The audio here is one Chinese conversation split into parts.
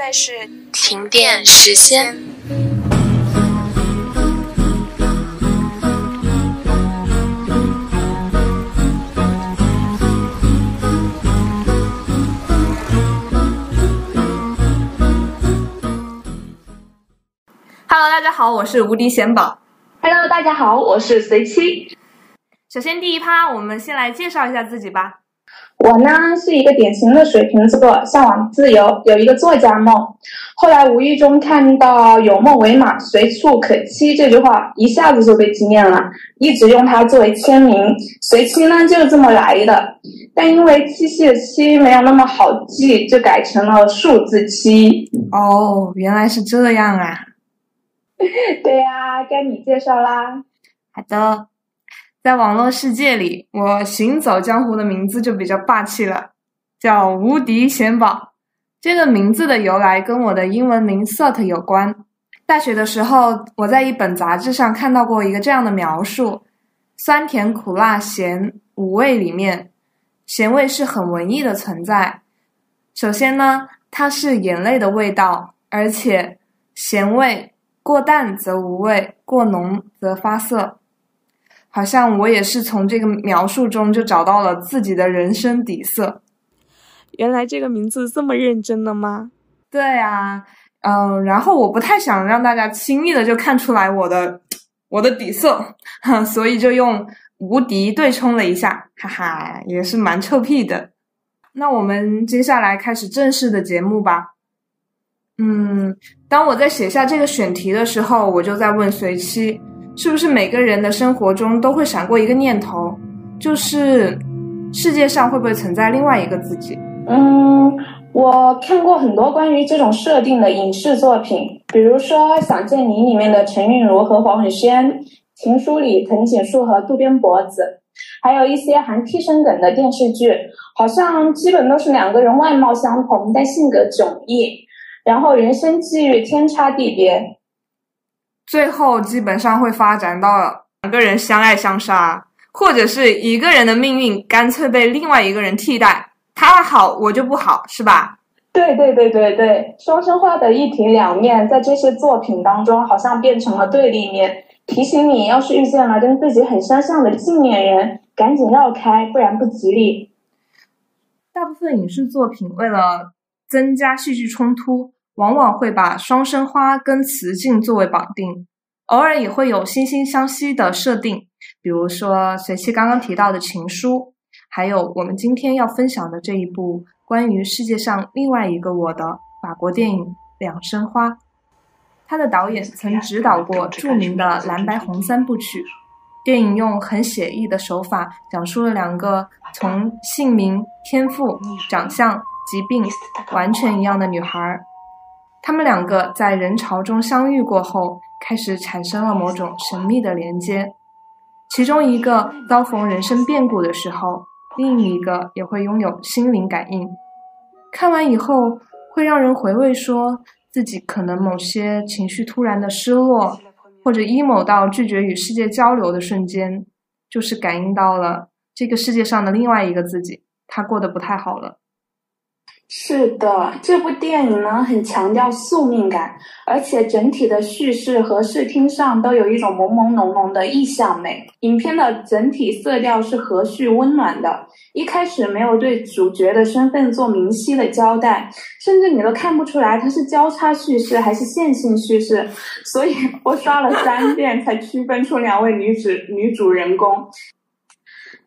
在是停电时间。Hello，大家好，我是无敌贤宝。Hello，大家好，我是随七。首先第一趴，我们先来介绍一下自己吧。我呢是一个典型的水瓶座，向往自由，有一个作家梦。后来无意中看到“有梦为马，随处可栖”这句话，一下子就被惊艳了，一直用它作为签名。随期呢就是这么来的，但因为七夕的七没有那么好记，就改成了数字七。哦，原来是这样啊。对呀、该你介绍啦。好的，在网络世界里，我行走江湖的名字就比较霸气了，叫无敌贤宝。这个名字的由来跟我的英文名 Salt 有关。大学的时候，我在一本杂志上看到过一个这样的描述：酸甜苦辣咸五味里面，咸味是很文艺的存在。首先呢，它是眼泪的味道，而且咸味过淡则无味，过浓则发涩。好像我也是从这个描述中就找到了自己的人生底色。原来这个名字这么认真的吗？对啊，嗯，然后我不太想让大家轻易的就看出来我的我的底色，哈，所以就用无敌对冲了一下，哈哈，也是蛮臭屁的。那我们接下来开始正式的节目吧。嗯，当我在写下这个选题的时候，我就在问随七，是不是每个人的生活中都会闪过一个念头，就是世界上会不会存在另外一个自己？嗯，我看过很多关于这种设定的影视作品，比如说《想见你》里面的陈韵如和黄宇轩，《情书》里藤井树和渡边博子，还有一些含替身梗的电视剧，好像基本都是两个人外貌相同，但性格迥异，然后人生际遇天差地别。最后基本上会发展到两个人相爱相杀，或者是一个人的命运干脆被另外一个人替代，他好我就不好，是吧？对对对对对，双生花的一体两面，在这些作品当中好像变成了对立面，提醒你要是遇见了跟自己很相像的镜面人，赶紧绕开，不然不吉利。大部分影视作品为了增加戏剧冲突，往往会把双生花跟雌竞作为绑定，偶尔也会有惺惺相惜的设定，比如说随期刚刚提到的《情书》，还有我们今天要分享的这一部关于世界上另外一个我的法国电影《两生花》。他的导演曾指导过著名的《蓝白红三部曲》，电影用很写意的手法讲述了两个从姓名、天赋、长相、疾病完全一样的女孩，他们两个在人潮中相遇过后，开始产生了某种神秘的连接。其中一个遭逢人生变故的时候，另一个也会拥有心灵感应。看完以后，会让人回味说自己可能某些情绪突然的失落，或者 emo 到拒绝与世界交流的瞬间，就是感应到了这个世界上的另外一个自己，他过得不太好了。是的，这部电影呢很强调宿命感，而且整体的叙事和视听上都有一种朦朦胧胧的意象美。影片的整体色调是和煦温暖的，一开始没有对主角的身份做明晰的交代，甚至你都看不出来它是交叉叙事还是线性叙事，所以我刷了三遍才区分出两位女主女主人公。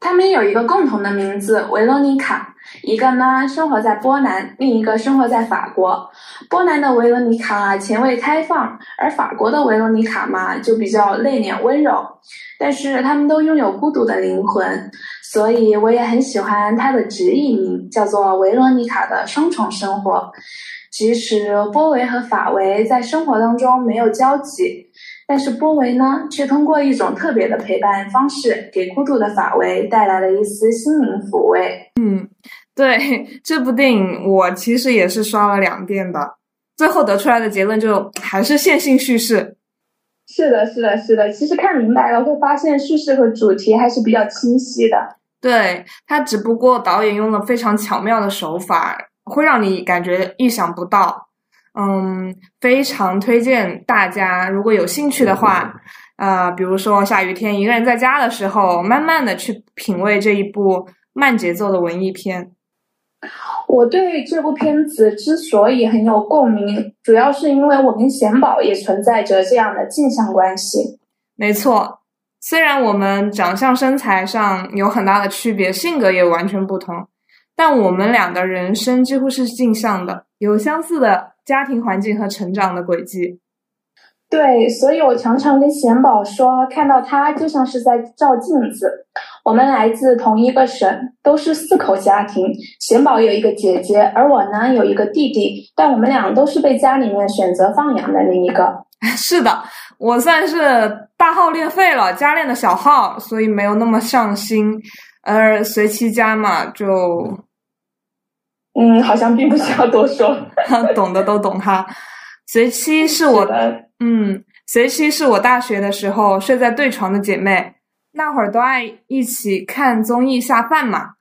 她们有一个共同的名字维罗妮卡，一个呢生活在波兰，另一个生活在法国。波兰的维罗妮卡前卫开放，而法国的维罗妮卡嘛就比较内敛温柔。但是他们都拥有孤独的灵魂，所以我也很喜欢她的直译名，叫做维罗妮卡的双重生活。即使波维和法维在生活当中没有交集。但是波维呢，却通过一种特别的陪伴方式，给孤独的法维带来了一丝心灵抚慰。嗯，对这部电影，我其实也是刷了两遍的，最后得出来的结论就还是线性叙事。是的，是的，是的。其实看明白了，会发现叙事和主题还是比较清晰的。对他，只不过导演用了非常巧妙的手法，会让你感觉意想不到。嗯，非常推荐大家，如果有兴趣的话，啊，比如说下雨天一个人在家的时候，慢慢的去品味这一部慢节奏的文艺片。我对这部片子之所以很有共鸣，主要是因为我跟贤宝也存在着这样的镜像关系。没错，虽然我们长相身材上有很大的区别，性格也完全不同，但我们俩的人生几乎是镜像的，有相似的家庭环境和成长的轨迹。对，所以我常常跟贤宝说，看到他就像是在照镜子。我们来自同一个省，都是四口家庭。贤宝有一个姐姐，而我呢有一个弟弟，但我们俩都是被家里面选择放养的那一个。是的，我算是大号练废了，家练的小号，所以没有那么上心。而随其家嘛，就，嗯，好像并不需要多说，懂的都懂哈。随七是我的，嗯，随七是我大学的时候睡在对床的姐妹，那会儿都爱一起看综艺下饭嘛。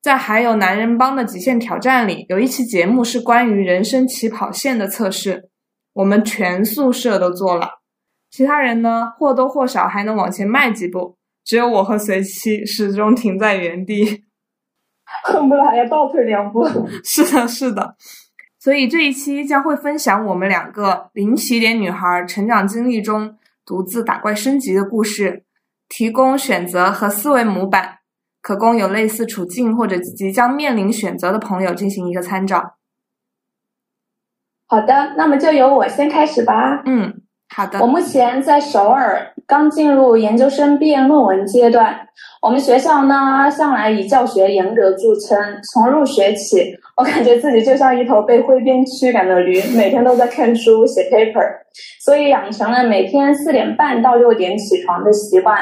在还有男人帮的极限挑战里，有一期节目是关于人生起跑线的测试，我们全宿舍都做了，其他人呢或多或少还能往前迈几步，只有我和随七始终停在原地，恨不得还要倒退两步。是的，是的。所以这一期将会分享我们两个零起点女孩成长经历中独自打怪升级的故事，提供选择和思维模板，可供有类似处境或者即将面临选择的朋友进行一个参照。好的，那么就由我先开始吧。嗯，好的。我目前在首尔，刚进入研究生毕业论文阶段。我们学校呢，向来以教学严格著称，从入学起。我感觉自己就像一头被挥鞭驱赶的驴，每天都在看书写 paper，所以养成了每天四点半到六点起床的习惯。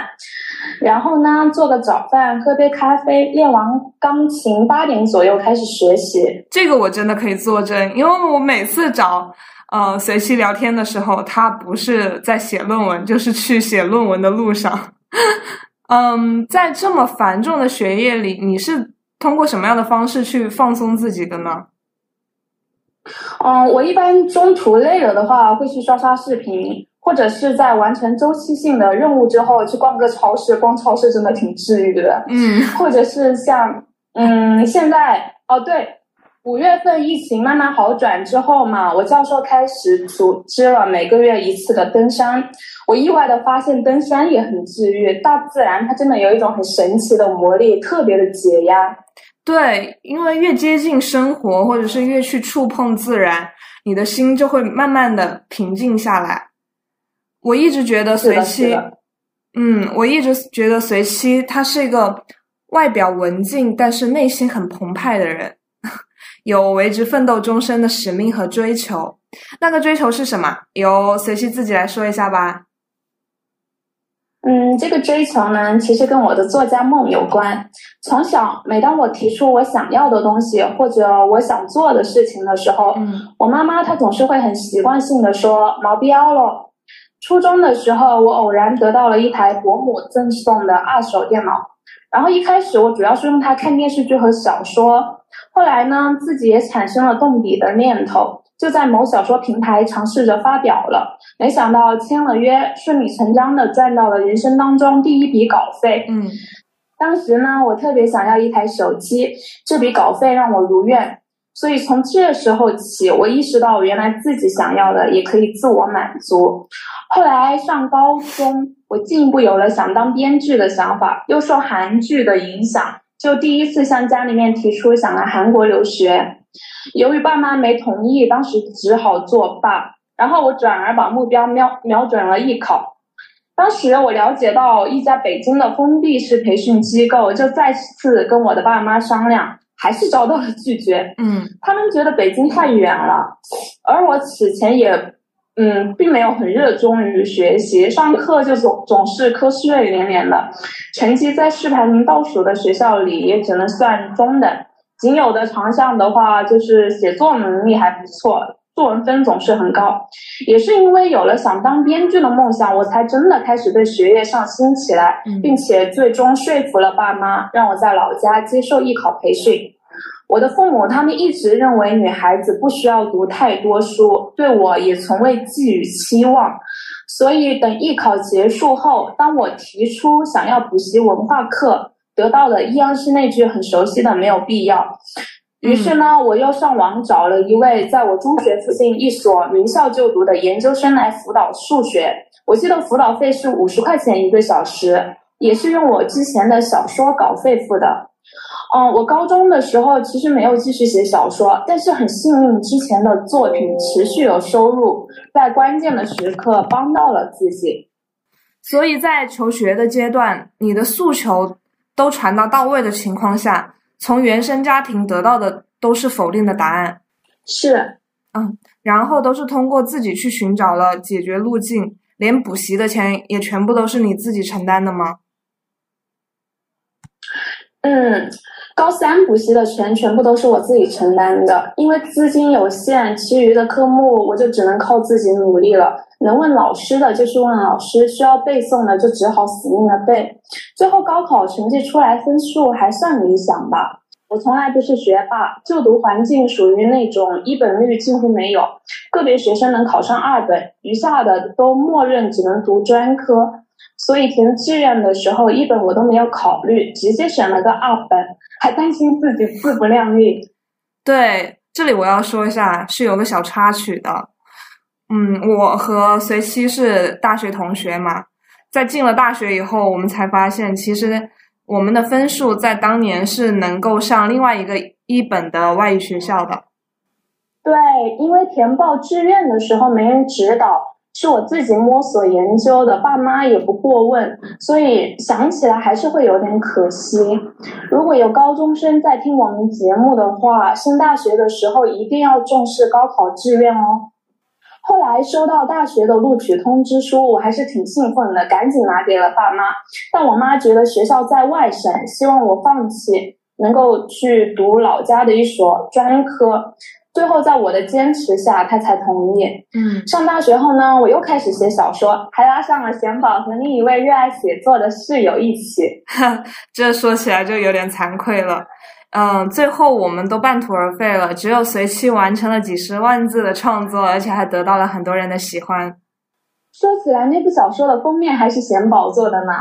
然后呢，做个早饭，喝杯咖啡，练完钢琴，八点左右开始学习。这个我真的可以作证，因为我每次找呃随期聊天的时候，他不是在写论文，就是去写论文的路上。嗯，在这么繁重的学业里，你是？通过什么样的方式去放松自己的呢？嗯，我一般中途累了的话，会去刷刷视频，或者是在完成周期性的任务之后去逛个超市。逛超市真的挺治愈的。嗯，或者是像，嗯，现在哦，对。五月份疫情慢慢好转之后嘛，我教授开始组织了每个月一次的登山。我意外的发现登山也很治愈，大自然它真的有一种很神奇的魔力，特别的解压。对，因为越接近生活，或者是越去触碰自然，你的心就会慢慢的平静下来。我一直觉得随七，嗯，我一直觉得随七他是一个外表文静，但是内心很澎湃的人。有为之奋斗终身的使命和追求，那个追求是什么？由随西自己来说一下吧。嗯，这个追求呢，其实跟我的作家梦有关。从小，每当我提出我想要的东西或者我想做的事情的时候，嗯，我妈妈她总是会很习惯性的说毛标了。初中的时候，我偶然得到了一台伯母赠送的二手电脑，然后一开始我主要是用它看电视剧和小说。后来呢，自己也产生了动笔的念头，就在某小说平台尝试着发表了。没想到签了约，顺理成章的赚到了人生当中第一笔稿费。嗯，当时呢，我特别想要一台手机，这笔稿费让我如愿。所以从这时候起，我意识到原来自己想要的也可以自我满足。后来上高中，我进一步有了想当编剧的想法，又受韩剧的影响。就第一次向家里面提出想来韩国留学，由于爸妈没同意，当时只好作罢。然后我转而把目标瞄瞄准了艺考。当时我了解到一家北京的封闭式培训机构，就再次跟我的爸妈商量，还是遭到了拒绝。嗯，他们觉得北京太远了，而我此前也。嗯，并没有很热衷于学习，上课就总总是瞌睡连连的，成绩在市排名倒数的学校里也只能算中等，仅有的长项的话就是写作能力还不错，作文分总是很高。也是因为有了想当编剧的梦想，我才真的开始对学业上心起来，并且最终说服了爸妈，让我在老家接受艺考培训。我的父母他们一直认为女孩子不需要读太多书，对我也从未寄予期望。所以等艺考结束后，当我提出想要补习文化课，得到的依然是那句很熟悉的“没有必要”。于是呢，我又上网找了一位在我中学附近一所名校就读的研究生来辅导数学。我记得辅导费是五十块钱一个小时，也是用我之前的小说稿费付的。嗯，我高中的时候其实没有继续写小说，但是很幸运，之前的作品持续有收入，在关键的时刻帮到了自己。所以在求学的阶段，你的诉求都传达到位的情况下。从原生家庭得到的都是否定的答案，是，嗯，然后都是通过自己去寻找了解决路径，连补习的钱也全部都是你自己承担的吗？嗯。高三补习的钱全部都是我自己承担的，因为资金有限，其余的科目我就只能靠自己努力了。能问老师的就去问老师，需要背诵的就只好死命的背。最后高考成绩出来，分数还算理想吧。我从来不是学霸，就读环境属于那种一本率几乎没有，个别学生能考上二本，余下的都默认只能读专科。所以填志愿的时候，一本我都没有考虑，直接选了个二本，还担心自己自不量力。对，这里我要说一下，是有个小插曲的。嗯，我和随七是大学同学嘛，在进了大学以后，我们才发现，其实我们的分数在当年是能够上另外一个一本的外语学校的。对，因为填报志愿的时候没人指导。是我自己摸索研究的，爸妈也不过问，所以想起来还是会有点可惜。如果有高中生在听我们节目的话，升大学的时候一定要重视高考志愿哦。后来收到大学的录取通知书，我还是挺兴奋的，赶紧拿给了爸妈。但我妈觉得学校在外省，希望我放弃，能够去读老家的一所专科。最后，在我的坚持下，他才同意。嗯，上大学后呢，我又开始写小说，还拉上了贤宝和另一位热爱写作的室友一起。这说起来就有点惭愧了。嗯，最后我们都半途而废了，只有随期完成了几十万字的创作，而且还得到了很多人的喜欢。说起来，那部小说的封面还是贤宝做的呢。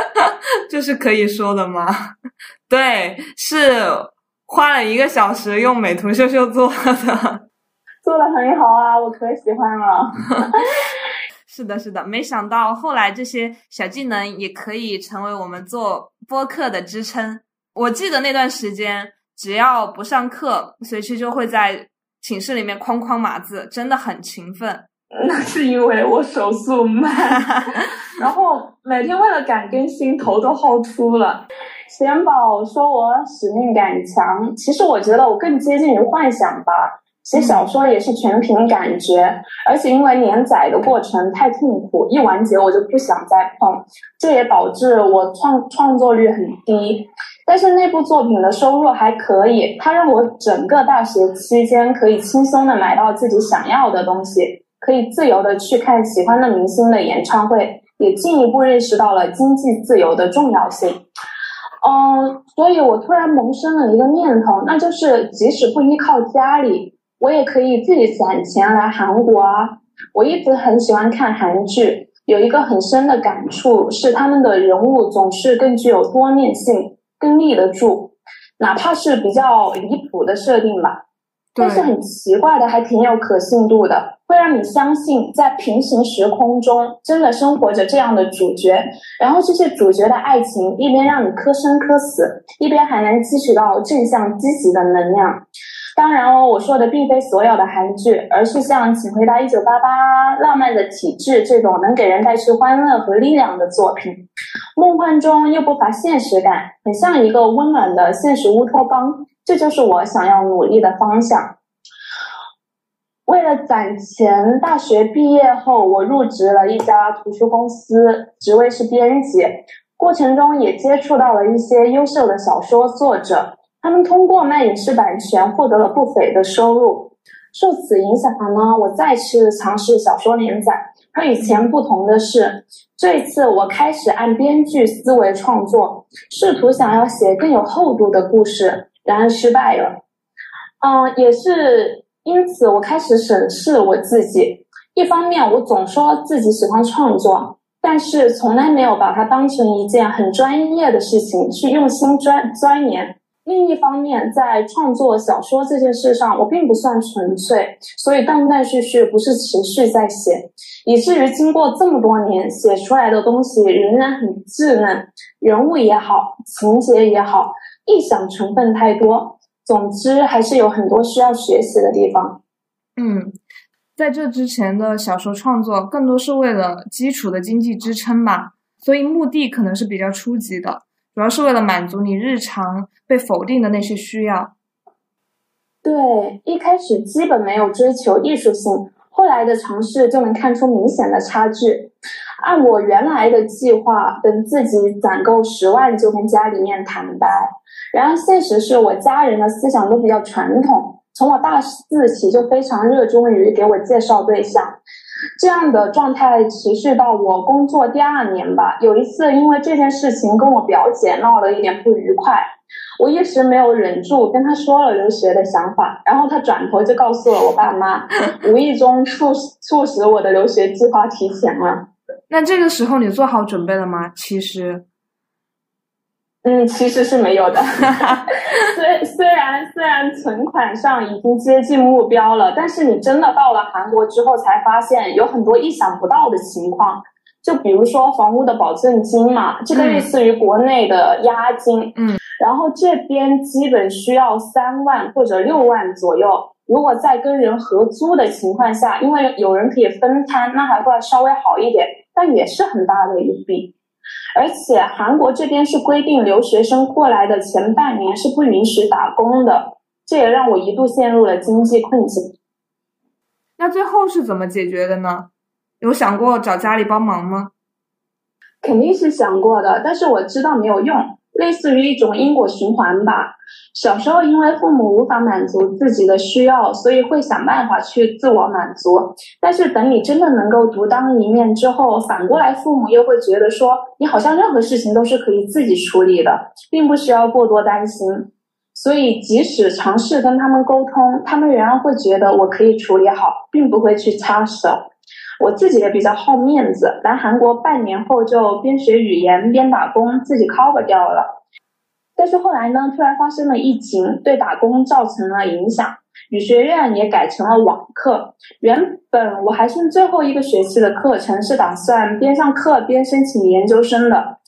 这是可以说的吗？对，是。花了一个小时用美图秀秀做的，做的很好啊，我可喜欢了。是的，是的，没想到后来这些小技能也可以成为我们做播客的支撑。我记得那段时间，只要不上课，随时就会在寝室里面哐哐码字，真的很勤奋。那是因为我手速慢，然后每天为了赶更新，头都薅秃了。钱宝说我使命感强，其实我觉得我更接近于幻想吧。写小说也是全凭感觉，而且因为连载的过程太痛苦，一完结我就不想再碰，这也导致我创创作率很低。但是那部作品的收入还可以，它让我整个大学期间可以轻松的买到自己想要的东西，可以自由的去看喜欢的明星的演唱会，也进一步认识到了经济自由的重要性。嗯，所以我突然萌生了一个念头，那就是即使不依靠家里，我也可以自己攒钱来韩国啊！我一直很喜欢看韩剧，有一个很深的感触是，他们的人物总是更具有多面性，更立得住，哪怕是比较离谱的设定吧。但是很奇怪的，还挺有可信度的，会让你相信在平行时空中真的生活着这样的主角，然后这些主角的爱情一边让你磕生磕死，一边还能汲取到正向积极的能量。当然哦，我说的并非所有的韩剧，而是像《请回答一九八八》《浪漫的体质》这种能给人带去欢乐和力量的作品，梦幻中又不乏现实感，很像一个温暖的现实乌托邦。这就是我想要努力的方向。为了攒钱，大学毕业后，我入职了一家图书公司，职位是编辑。过程中也接触到了一些优秀的小说作者，他们通过卖影视版权获得了不菲的收入。受此影响呢，我再次尝试小说连载。和以前不同的是，这一次我开始按编剧思维创作，试图想要写更有厚度的故事。然而失败了。嗯，也是因此我开始审视我自己。一方面，我总说自己喜欢创作，但是从来没有把它当成一件很专业的事情去用心钻钻研。另一方面，在创作小说这件事上，我并不算纯粹，所以断断续续，不是持续在写，以至于经过这么多年，写出来的东西仍然很稚嫩，人物也好，情节也好，臆想成分太多。总之，还是有很多需要学习的地方。嗯，在这之前的小说创作，更多是为了基础的经济支撑吧，所以目的可能是比较初级的。主要是为了满足你日常被否定的那些需要。对，一开始基本没有追求艺术性，后来的尝试就能看出明显的差距。按我原来的计划，等自己攒够十万就跟家里面坦白。然而现实是我家人的思想都比较传统，从我大四起就非常热衷于给我介绍对象。这样的状态持续到我工作第二年吧。有一次，因为这件事情跟我表姐闹了一点不愉快，我一时没有忍住，跟她说了留学的想法。然后她转头就告诉了我爸妈，无意中促促使我的留学计划提前了。那这个时候你做好准备了吗？其实。嗯，其实是没有的。虽虽然虽然存款上已经接近目标了，但是你真的到了韩国之后，才发现有很多意想不到的情况。就比如说房屋的保证金嘛，这个类似于国内的押金。嗯。然后这边基本需要三万或者六万左右。如果在跟人合租的情况下，因为有人可以分摊，那还会稍微好一点，但也是很大的一笔。而且韩国这边是规定留学生过来的前半年是不允许打工的，这也让我一度陷入了经济困境。那最后是怎么解决的呢？有想过找家里帮忙吗？肯定是想过的，但是我知道没有用。类似于一种因果循环吧。小时候因为父母无法满足自己的需要，所以会想办法去自我满足。但是等你真的能够独当一面之后，反过来父母又会觉得说，你好像任何事情都是可以自己处理的，并不需要过多担心。所以即使尝试跟他们沟通，他们仍然会觉得我可以处理好，并不会去插手。我自己也比较好面子，来韩国半年后就边学语言边打工，自己 cover 掉了。但是后来呢，突然发生了疫情，对打工造成了影响，语学院也改成了网课。原本我还剩最后一个学期的课程，是打算边上课边申请研究生的。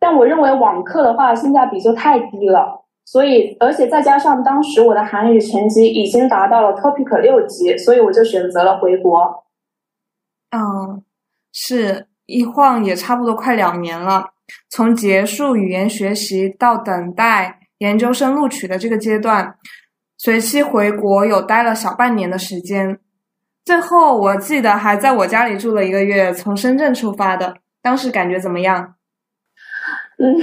但我认为网课的话性价比就太低了，所以而且再加上当时我的韩语成绩已经达到了 Topic 六级，所以我就选择了回国。嗯，是一晃也差不多快两年了。从结束语言学习到等待研究生录取的这个阶段，随期回国有待了小半年的时间。最后我记得还在我家里住了一个月，从深圳出发的。当时感觉怎么样？嗯，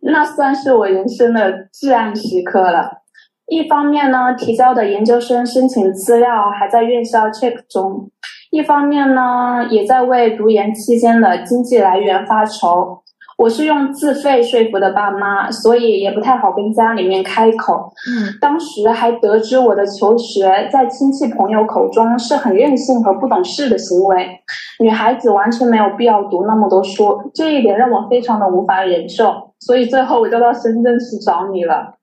那算是我人生的至暗时刻了。一方面呢，提交的研究生申请资料还在院校 check 中。一方面呢，也在为读研期间的经济来源发愁。我是用自费说服的爸妈，所以也不太好跟家里面开口。嗯，当时还得知我的求学在亲戚朋友口中是很任性和不懂事的行为，女孩子完全没有必要读那么多书，这一点让我非常的无法忍受。所以最后我就到深圳去找你了。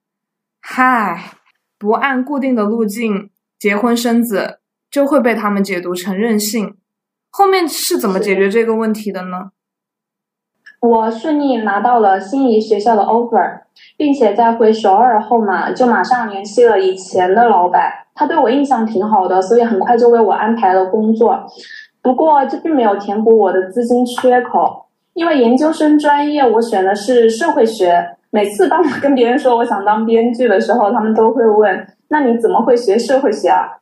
嗨，不按固定的路径结婚生子。就会被他们解读成任性。后面是怎么解决这个问题的呢？我顺利拿到了心仪学校的 offer，并且在回首尔后嘛，就马上联系了以前的老板，他对我印象挺好的，所以很快就为我安排了工作。不过这并没有填补我的资金缺口，因为研究生专业我选的是社会学。每次当我跟别人说我想当编剧的时候，他们都会问：“那你怎么会学社会学啊？”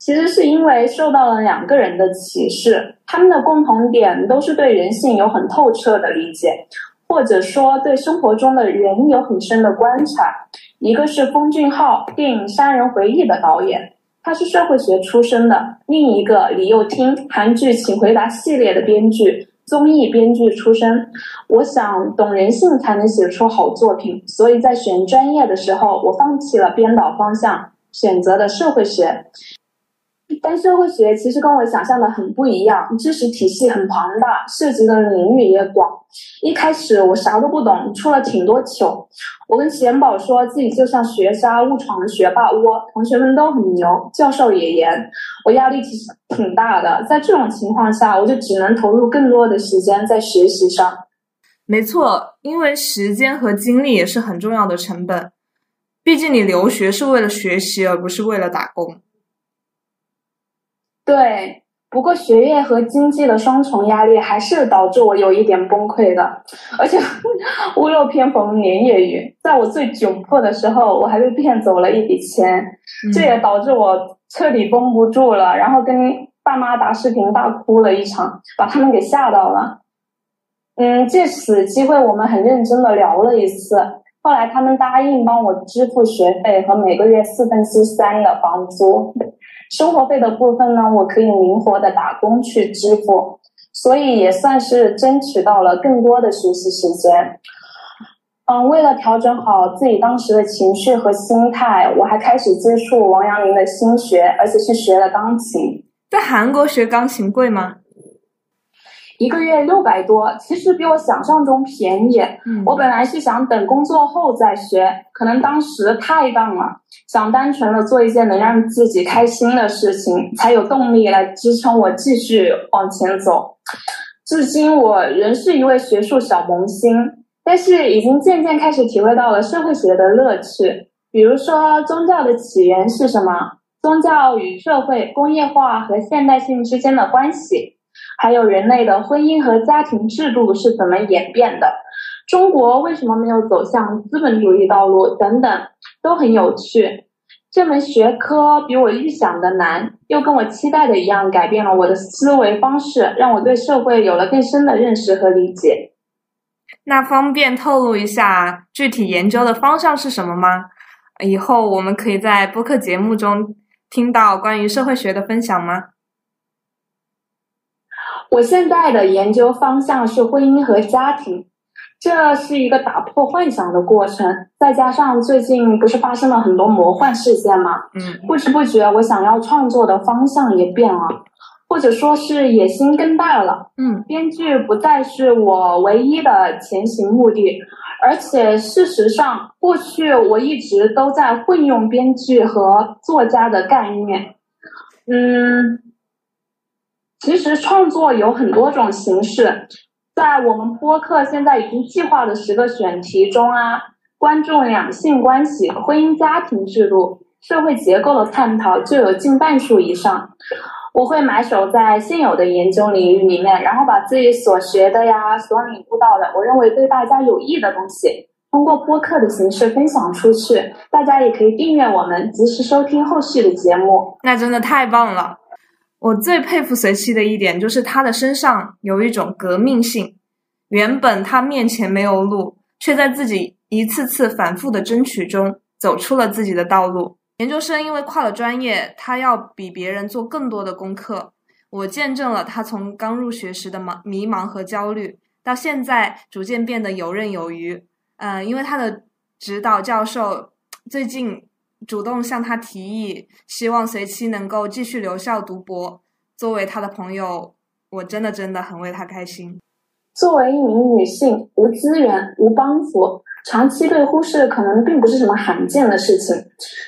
其实是因为受到了两个人的启示，他们的共同点都是对人性有很透彻的理解，或者说对生活中的人有很深的观察。一个是封俊昊，电影《杀人回忆》的导演，他是社会学出身的；另一个李幼汀，韩剧《请回答》系列的编剧，综艺编剧出身，我想懂人性才能写出好作品，所以在选专业的时候，我放弃了编导方向，选择了社会学。但社会学其实跟我想象的很不一样，知识体系很庞大，涉及的领域也广。一开始我啥都不懂，出了挺多糗。我跟贤宝说自己就像学渣误闯了学霸窝，同学们都很牛，教授也严，我压力其实挺大的。在这种情况下，我就只能投入更多的时间在学习上。没错，因为时间和精力也是很重要的成本。毕竟你留学是为了学习，而不是为了打工。对，不过学业和经济的双重压力还是导致我有一点崩溃的，而且屋漏偏逢连夜雨，在我最窘迫的时候，我还被骗走了一笔钱，这也导致我彻底绷不住了，然后跟爸妈打视频大哭了一场，把他们给吓到了。嗯，借此机会，我们很认真的聊了一次，后来他们答应帮我支付学费和每个月四分之三的房租。生活费的部分呢，我可以灵活的打工去支付，所以也算是争取到了更多的学习时间。嗯，为了调整好自己当时的情绪和心态，我还开始接触王阳明的心学，而且去学了钢琴。在韩国学钢琴贵吗？一个月六百多，其实比我想象中便宜。嗯，我本来是想等工作后再学，可能当时太棒了，想单纯的做一件能让自己开心的事情，才有动力来支撑我继续往前走。至今我仍是一位学术小萌新，但是已经渐渐开始体会到了社会学的乐趣。比如说，宗教的起源是什么？宗教与社会、工业化和现代性之间的关系。还有人类的婚姻和家庭制度是怎么演变的？中国为什么没有走向资本主义道路？等等，都很有趣。这门学科比我预想的难，又跟我期待的一样，改变了我的思维方式，让我对社会有了更深的认识和理解。那方便透露一下具体研究的方向是什么吗？以后我们可以在播客节目中听到关于社会学的分享吗？我现在的研究方向是婚姻和家庭，这是一个打破幻想的过程。再加上最近不是发生了很多魔幻事件吗？嗯，不知不觉我想要创作的方向也变了，或者说是野心更大了。嗯，编剧不再是我唯一的前行目的，而且事实上，过去我一直都在混用编剧和作家的概念。嗯。其实创作有很多种形式，在我们播客现在已经计划的十个选题中啊，关注两性关系、婚姻家庭制度、社会结构的探讨就有近半数以上。我会埋首在现有的研究领域里面，然后把自己所学的呀、所领悟到的，我认为对大家有益的东西，通过播客的形式分享出去。大家也可以订阅我们，及时收听后续的节目。那真的太棒了。我最佩服随七的一点就是他的身上有一种革命性。原本他面前没有路，却在自己一次次反复的争取中走出了自己的道路。研究生因为跨了专业，他要比别人做更多的功课。我见证了他从刚入学时的茫迷茫和焦虑，到现在逐渐变得游刃有余。嗯，因为他的指导教授最近。主动向他提议，希望随期能够继续留校读博。作为他的朋友，我真的真的很为他开心。作为一名女性，无资源、无帮扶，长期被忽视可能并不是什么罕见的事情。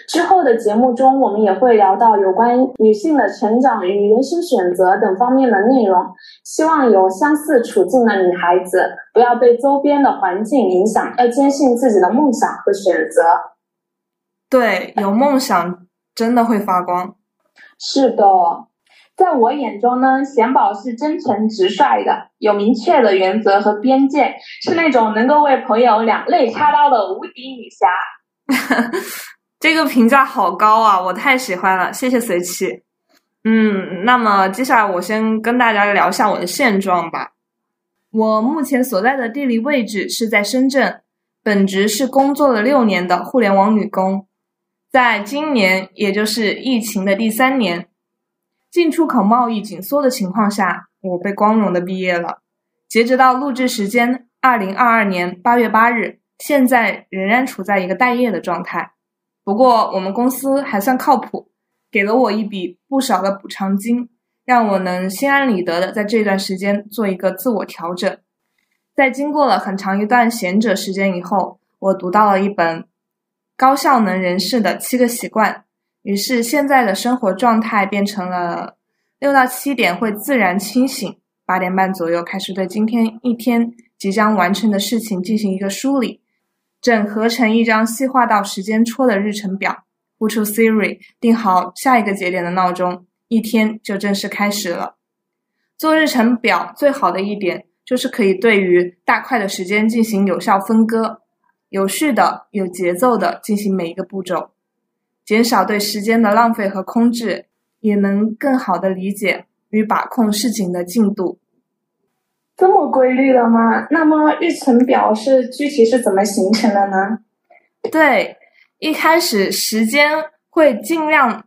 之后的节目中，我们也会聊到有关女性的成长与人生选择等方面的内容。希望有相似处境的女孩子不要被周边的环境影响，要坚信自己的梦想和选择。对，有梦想真的会发光。是的，在我眼中呢，贤宝是真诚直率的，有明确的原则和边界，是那种能够为朋友两肋插刀的无敌女侠。这个评价好高啊，我太喜欢了，谢谢随气。嗯，那么接下来我先跟大家聊一下我的现状吧。我目前所在的地理位置是在深圳，本职是工作了六年的互联网女工。在今年，也就是疫情的第三年，进出口贸易紧缩的情况下，我被光荣的毕业了。截止到录制时间，二零二二年八月八日，现在仍然处在一个待业的状态。不过我们公司还算靠谱，给了我一笔不少的补偿金，让我能心安理得的在这段时间做一个自我调整。在经过了很长一段闲者时间以后，我读到了一本高效能人士的七个习惯，于是现在的生活状态变成了六到七点会自然清醒，八点半左右开始对今天一天即将完成的事情进行一个梳理。整合成一张细化到时间戳的日程表，呼出 Siri，定好下一个节点的闹钟，一天就正式开始了。做日程表最好的一点就是可以对于大块的时间进行有效分割，有序的、有节奏的进行每一个步骤，减少对时间的浪费和空置，也能更好的理解与把控事情的进度。这么规律的吗？那么日程表是具体是怎么形成的呢？对，一开始时间会尽量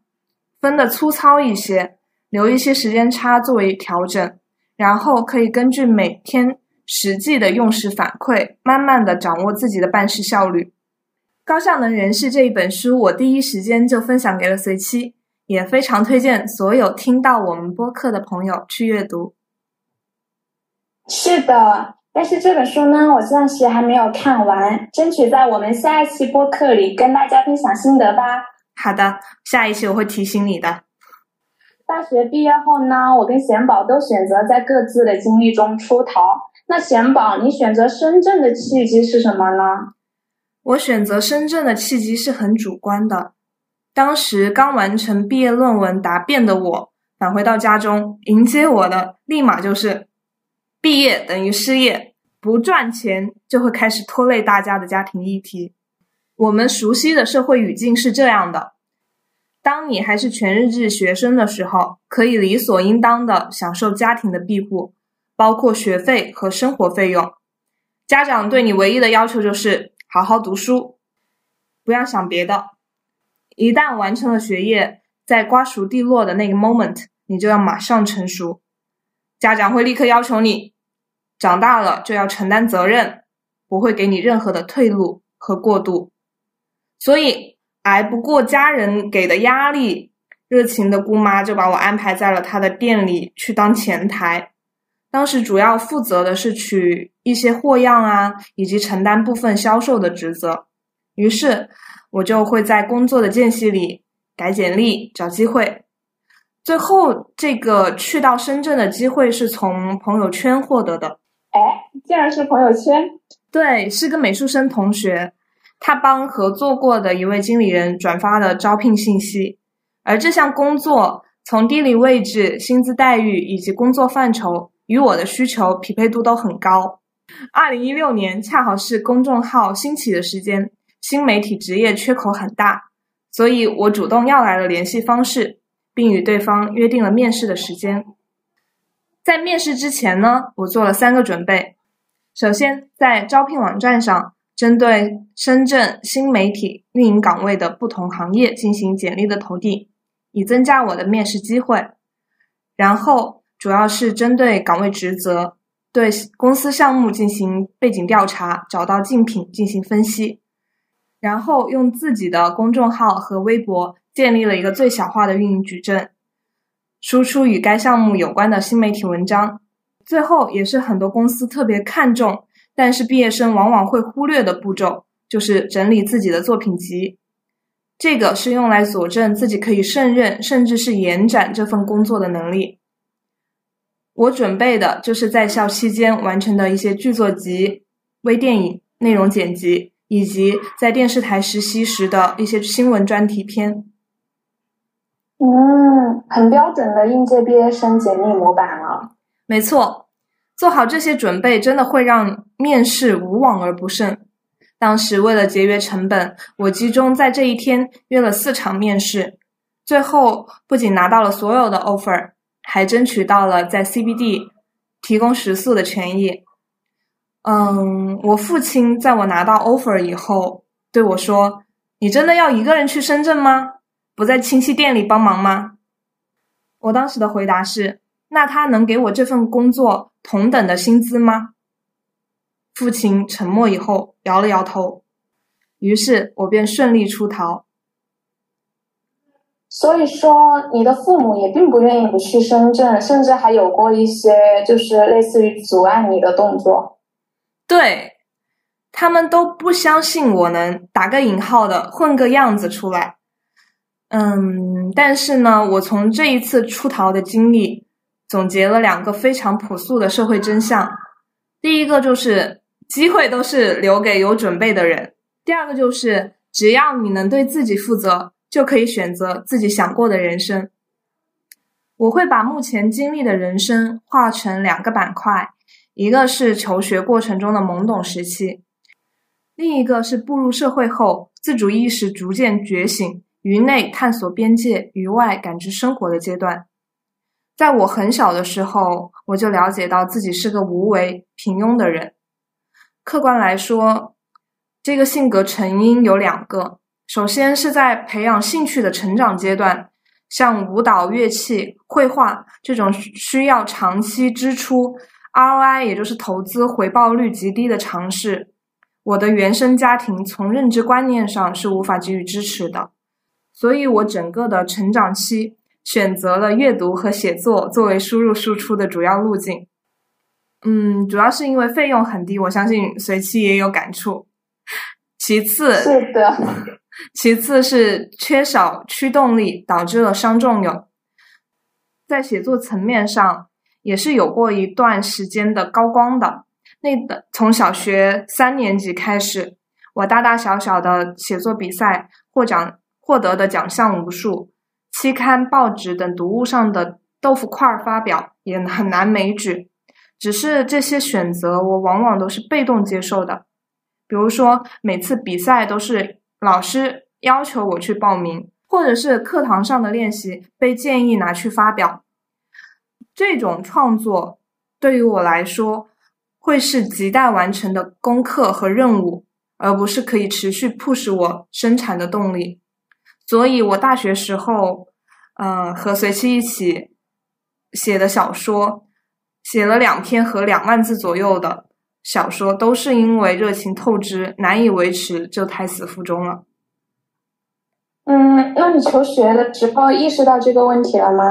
分的粗糙一些，留一些时间差作为调整，然后可以根据每天实际的用时反馈，慢慢的掌握自己的办事效率。高效能人士这一本书，我第一时间就分享给了随七，也非常推荐所有听到我们播客的朋友去阅读。是的，但是这本书呢，我暂时还没有看完，争取在我们下一期播客里跟大家分享心得吧。好的，下一期我会提醒你的。大学毕业后呢，我跟贤宝都选择在各自的经历中出逃。那贤宝，你选择深圳的契机是什么呢？我选择深圳的契机是很主观的。当时刚完成毕业论文答辩的我，返回到家中，迎接我的立马就是。毕业等于失业，不赚钱就会开始拖累大家的家庭议题。我们熟悉的社会语境是这样的：当你还是全日制学生的时候，可以理所应当的享受家庭的庇护，包括学费和生活费用。家长对你唯一的要求就是好好读书，不要想别的。一旦完成了学业，在瓜熟蒂落的那个 moment，你就要马上成熟，家长会立刻要求你。长大了就要承担责任，不会给你任何的退路和过渡，所以挨不过家人给的压力，热情的姑妈就把我安排在了她的店里去当前台。当时主要负责的是取一些货样啊，以及承担部分销售的职责。于是我就会在工作的间隙里改简历、找机会。最后这个去到深圳的机会是从朋友圈获得的。哎，竟然是朋友圈？对，是个美术生同学，他帮合作过的一位经理人转发了招聘信息，而这项工作从地理位置、薪资待遇以及工作范畴与我的需求匹配度都很高。二零一六年恰好是公众号兴起的时间，新媒体职业缺口很大，所以我主动要来了联系方式，并与对方约定了面试的时间。在面试之前呢，我做了三个准备。首先，在招聘网站上，针对深圳新媒体运营岗位的不同行业进行简历的投递，以增加我的面试机会。然后，主要是针对岗位职责，对公司项目进行背景调查，找到竞品进行分析。然后，用自己的公众号和微博建立了一个最小化的运营矩阵。输出与该项目有关的新媒体文章，最后也是很多公司特别看重，但是毕业生往往会忽略的步骤，就是整理自己的作品集。这个是用来佐证自己可以胜任，甚至是延展这份工作的能力。我准备的就是在校期间完成的一些剧作集、微电影内容剪辑，以及在电视台实习时的一些新闻专题片。嗯，很标准的应届毕业生简历模板了。没错，做好这些准备，真的会让面试无往而不胜。当时为了节约成本，我集中在这一天约了四场面试，最后不仅拿到了所有的 offer，还争取到了在 CBD 提供食宿的权益。嗯，我父亲在我拿到 offer 以后对我说：“你真的要一个人去深圳吗？”不在亲戚店里帮忙吗？我当时的回答是：那他能给我这份工作同等的薪资吗？父亲沉默以后摇了摇头，于是我便顺利出逃。所以说，你的父母也并不愿意你去深圳，甚至还有过一些就是类似于阻碍你的动作。对，他们都不相信我能打个引号的混个样子出来。嗯，但是呢，我从这一次出逃的经历，总结了两个非常朴素的社会真相。第一个就是机会都是留给有准备的人；第二个就是只要你能对自己负责，就可以选择自己想过的人生。我会把目前经历的人生划成两个板块，一个是求学过程中的懵懂时期，另一个是步入社会后自主意识逐渐觉醒。于内探索边界，于外感知生活的阶段。在我很小的时候，我就了解到自己是个无为、平庸的人。客观来说，这个性格成因有两个：首先是在培养兴趣的成长阶段，像舞蹈、乐器、绘画这种需要长期支出 ROI，也就是投资回报率极低的尝试，我的原生家庭从认知观念上是无法给予支持的。所以，我整个的成长期选择了阅读和写作作为输入输出的主要路径。嗯，主要是因为费用很低，我相信随期也有感触。其次，是的，其次是缺少驱动力，导致了伤仲永。在写作层面上，也是有过一段时间的高光的。那的从小学三年级开始，我大大小小的写作比赛获奖。获得的奖项无数，期刊、报纸等读物上的豆腐块发表也很难枚举。只是这些选择，我往往都是被动接受的。比如说，每次比赛都是老师要求我去报名，或者是课堂上的练习被建议拿去发表。这种创作对于我来说，会是亟待完成的功课和任务，而不是可以持续促使我生产的动力。所以，我大学时候，呃，和随妻一起写的小说，写了两篇和两万字左右的小说，都是因为热情透支，难以维持，就胎死腹中了。嗯，那你求学的时候意识到这个问题了吗？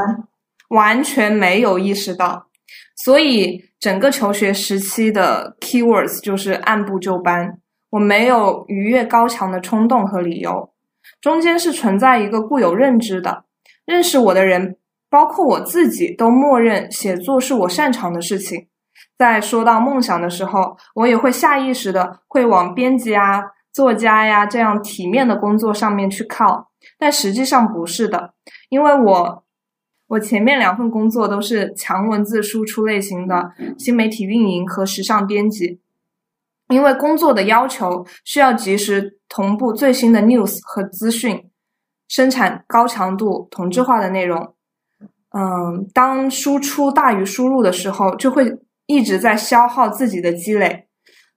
完全没有意识到，所以整个求学时期的 keywords 就是按部就班，我没有逾越高墙的冲动和理由。中间是存在一个固有认知的，认识我的人，包括我自己，都默认写作是我擅长的事情。在说到梦想的时候，我也会下意识的会往编辑啊、作家呀这样体面的工作上面去靠，但实际上不是的，因为我我前面两份工作都是强文字输出类型的新媒体运营和时尚编辑。因为工作的要求需要及时同步最新的 news 和资讯，生产高强度同质化的内容。嗯，当输出大于输入的时候，就会一直在消耗自己的积累，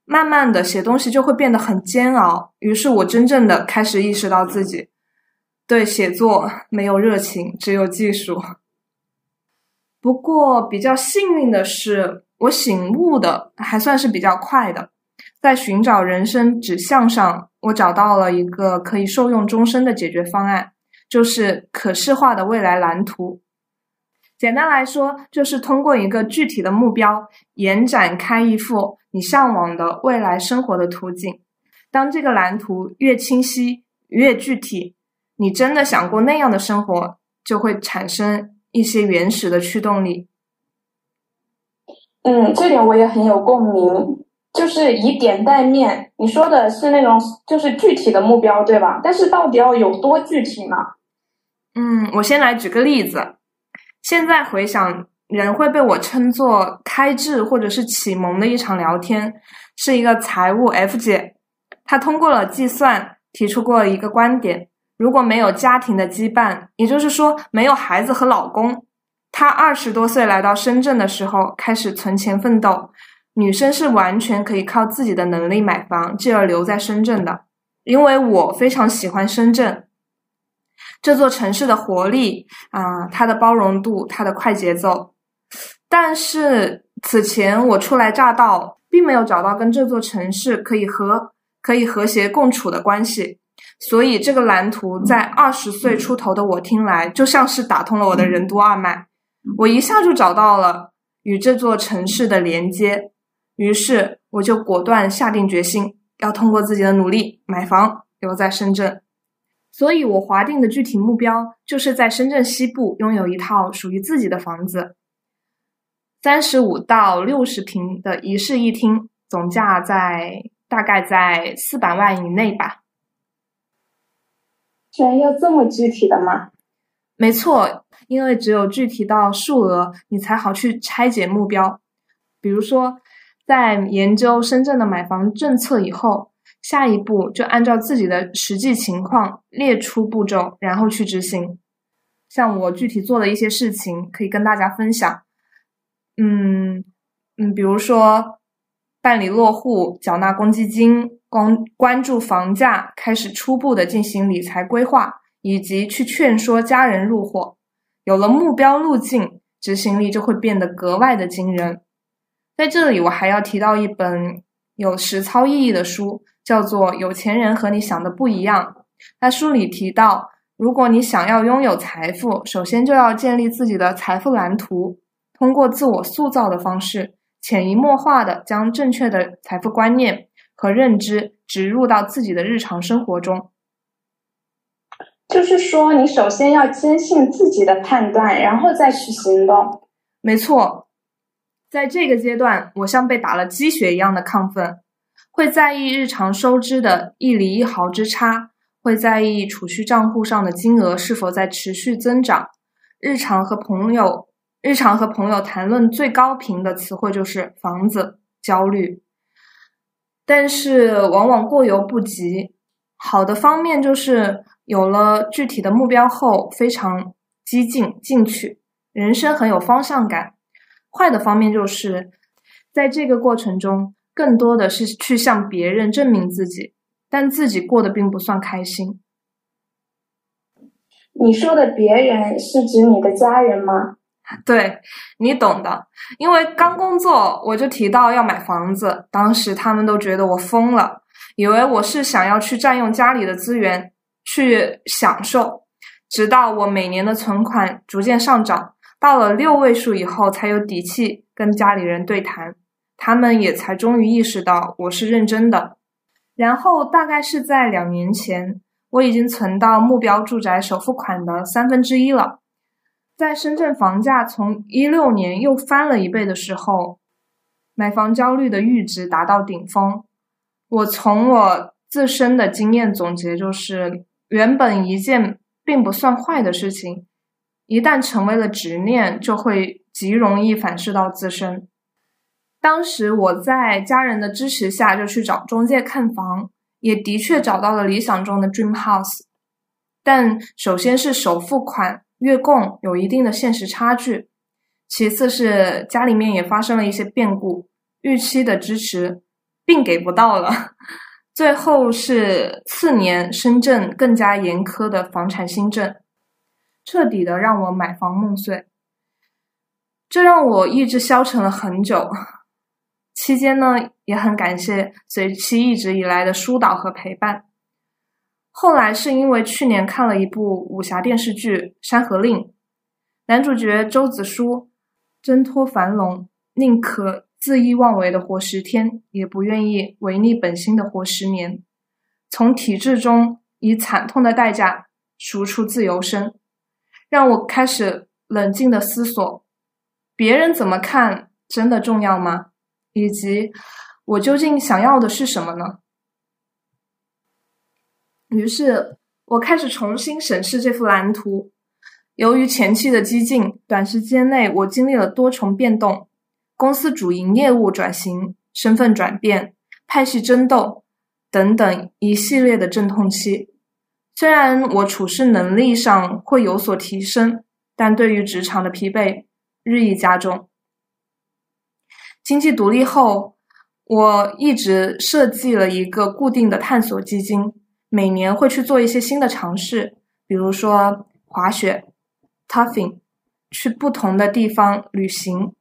慢慢的写东西就会变得很煎熬。于是我真正的开始意识到自己对写作没有热情，只有技术。不过比较幸运的是，我醒悟的还算是比较快的。在寻找人生指向上，我找到了一个可以受用终身的解决方案，就是可视化的未来蓝图。简单来说，就是通过一个具体的目标，延展开一幅你向往的未来生活的图景。当这个蓝图越清晰、越具体，你真的想过那样的生活，就会产生一些原始的驱动力。嗯，这点我也很有共鸣。就是以点带面，你说的是那种就是具体的目标，对吧？但是到底要有多具体呢？嗯，我先来举个例子。现在回想，人会被我称作开智或者是启蒙的一场聊天，是一个财务 F 姐，她通过了计算提出过一个观点：如果没有家庭的羁绊，也就是说没有孩子和老公，她二十多岁来到深圳的时候开始存钱奋斗。女生是完全可以靠自己的能力买房，继而留在深圳的。因为我非常喜欢深圳这座城市的活力啊，它的包容度，它的快节奏。但是此前我初来乍到，并没有找到跟这座城市可以和可以和谐共处的关系，所以这个蓝图在二十岁出头的我听来，就像是打通了我的任督二脉，我一下就找到了与这座城市的连接，于是我就果断下定决心，要通过自己的努力买房留在深圳。所以我划定的具体目标，就是在深圳西部拥有一套属于自己的房子，三十五到六十平的一室一厅，总价在大概在四百万以内吧。居然要这么具体的吗？没错，因为只有具体到数额，你才好去拆解目标。比如说，在研究深圳的买房政策以后。下一步就按照自己的实际情况列出步骤，然后去执行。像我具体做的一些事情，可以跟大家分享。嗯嗯，比如说办理落户、缴纳公积金、关关注房价，开始初步的进行理财规划，以及去劝说家人入伙。有了目标路径，执行力就会变得格外的惊人。在这里，我还要提到一本有实操意义的书。叫做有钱人和你想的不一样。那书里提到，如果你想要拥有财富，首先就要建立自己的财富蓝图，通过自我塑造的方式，潜移默化的将正确的财富观念和认知植入到自己的日常生活中。就是说，你首先要坚信自己的判断，然后再去行动。没错，在这个阶段，我像被打了鸡血一样的亢奋。会在意日常收支的一厘一毫之差，会在意储蓄账户上的金额是否在持续增长。日常和朋友，日常和朋友谈论最高频的词汇就是房子焦虑，但是往往过犹不及。好的方面就是有了具体的目标后，非常激进进取，人生很有方向感。坏的方面就是在这个过程中。更多的是去向别人证明自己，但自己过得并不算开心。你说的别人是指你的家人吗？对，你懂的。因为刚工作我就提到要买房子，当时他们都觉得我疯了，以为我是想要去占用家里的资源去享受。直到我每年的存款逐渐上涨，到了六位数以后，才有底气跟家里人对谈。他们也才终于意识到我是认真的，然后大概是在两年前，我已经存到目标住宅首付款的三分之一了。在深圳房价从一六年又翻了一倍的时候，买房焦虑的阈值达到顶峰。我从我自身的经验总结就是，原本一件并不算坏的事情，一旦成为了执念，就会极容易反噬到自身。当时我在家人的支持下就去找中介看房，也的确找到了理想中的 dream house，但首先是首付款月供有一定的现实差距，其次是家里面也发生了一些变故，预期的支持并给不到了，最后是次年深圳更加严苛的房产新政，彻底的让我买房梦碎，这让我意志消沉了很久。期间呢，也很感谢随妻一直以来的疏导和陪伴。后来是因为去年看了一部武侠电视剧《山河令》，男主角周子舒挣脱樊笼，宁可恣意妄为的活十天，也不愿意违逆本心的活十年，从体制中以惨痛的代价赎出自由身，让我开始冷静的思索：别人怎么看，真的重要吗？以及我究竟想要的是什么呢？于是我开始重新审视这幅蓝图。由于前期的激进，短时间内我经历了多重变动：公司主营业务转型、身份转变、派系争斗等等一系列的阵痛期。虽然我处事能力上会有所提升，但对于职场的疲惫日益加重。经济独立后，我一直设计了一个固定的探索基金，每年会去做一些新的尝试，比如说滑雪、tuffing，去不同的地方旅行，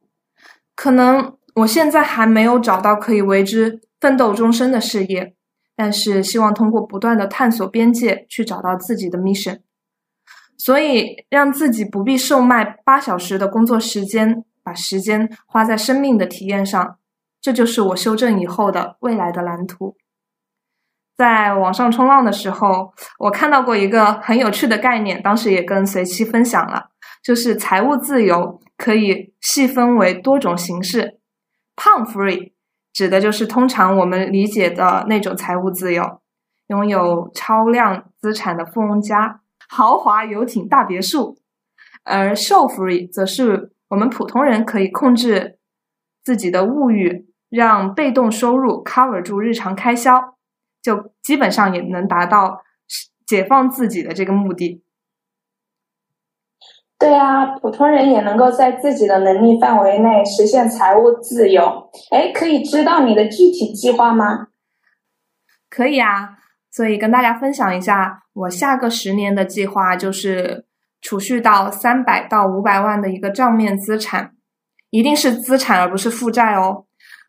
可能我现在还没有找到可以为之奋斗终身的事业，但是希望通过不断的探索边界，去找到自己的 mission。所以，让自己不必售卖八小时的工作时间，把时间花在生命的体验上，这就是我修正以后的未来的蓝图。在网上冲浪的时候，我看到过一个很有趣的概念，当时也跟随妻分享了，就是财务自由可以细分为多种形式。胖 free 指的就是通常我们理解的那种财务自由，拥有超量资产的富翁家、豪华游艇、大别墅；而瘦 free 则是我们普通人可以控制自己的物欲，让被动收入 cover 住日常开销。就基本上也能达到解放自己的这个目的。对啊，普通人也能够在自己的能力范围内实现财务自由。哎，可以知道你的具体计划吗？可以啊，所以跟大家分享一下，我下个十年的计划就是储蓄到三百到五百万的一个账面资产，一定是资产而不是负债哦。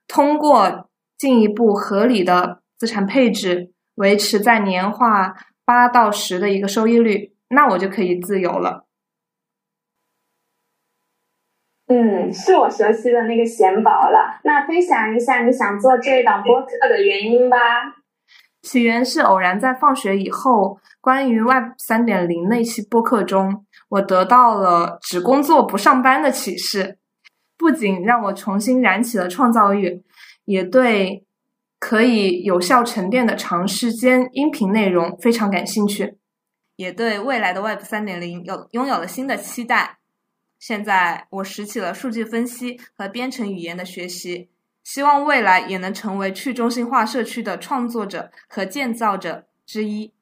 通过进一步合理的。资产配置维持在年化八到十的一个收益率，那我就可以自由了。嗯，是我熟悉的那个贤宝了。那分享一下你想做这一档播客的原因吧。起源是偶然在放学以后，关于 Web 三点零那期播客中，我得到了只工作不上班的启示，不仅让我重新燃起了创造欲，也对。可以有效沉淀的长时间音频内容非常感兴趣，也对未来的 Web 三点零有拥有了新的期待。现在我拾起了数据分析和编程语言的学习，希望未来也能成为去中心化社区的创作者和建造者之一。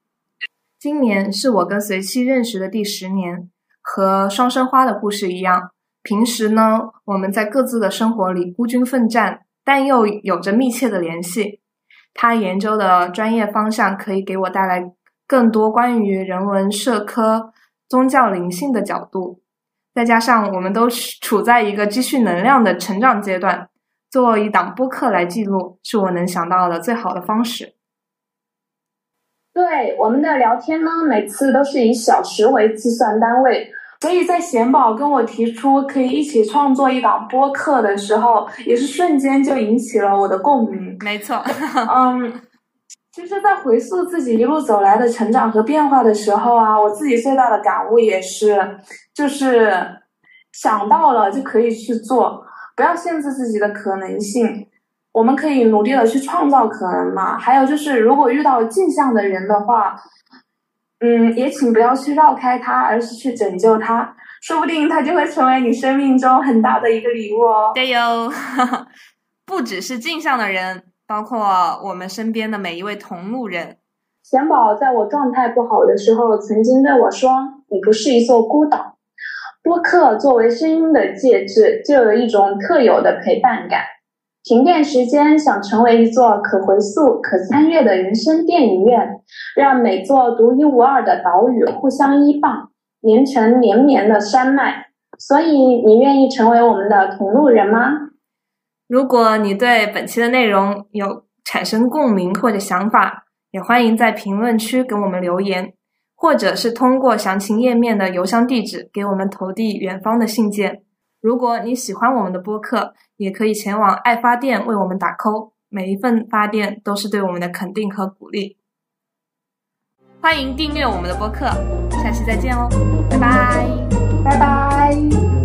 今年是我跟随妻认识的第十年，和双生花的故事一样，平时呢我们在各自的生活里孤军奋战。但又有着密切的联系。他研究的专业方向可以给我带来更多关于人文社科、宗教灵性的角度。再加上我们都处在一个积蓄能量的成长阶段，做一档播客来记录，是我能想到的最好的方式。对我们的聊天呢，每次都是以小时为计算单位。所以在贤宝跟我提出可以一起创作一档播客的时候，也是瞬间就引起了我的共鸣。没错，嗯，其实，在回溯自己一路走来的成长和变化的时候啊，我自己最大的感悟也是，就是想到了就可以去做，不要限制自己的可能性，我们可以努力的去创造可能嘛。还有就是，如果遇到镜像的人的话。嗯，也请不要去绕开他，而是去拯救他，说不定他就会成为你生命中很大的一个礼物哦。对哟，不只是镜像的人，包括我们身边的每一位同路人。贤宝在我状态不好的时候，曾经对我说：“你不是一座孤岛。”播客作为声音的介质，就有一种特有的陪伴感。停电时间，想成为一座可回溯、可参阅的人生电影院，让每座独一无二的岛屿互相依傍，连成连绵的山脉。所以，你愿意成为我们的同路人吗？如果你对本期的内容有产生共鸣或者想法，也欢迎在评论区给我们留言，或者是通过详情页面的邮箱地址给我们投递远方的信件。如果你喜欢我们的播客，也可以前往爱发电为我们打 call，每一份发电都是对我们的肯定和鼓励。欢迎订阅我们的播客，下期再见哦，拜拜，拜拜。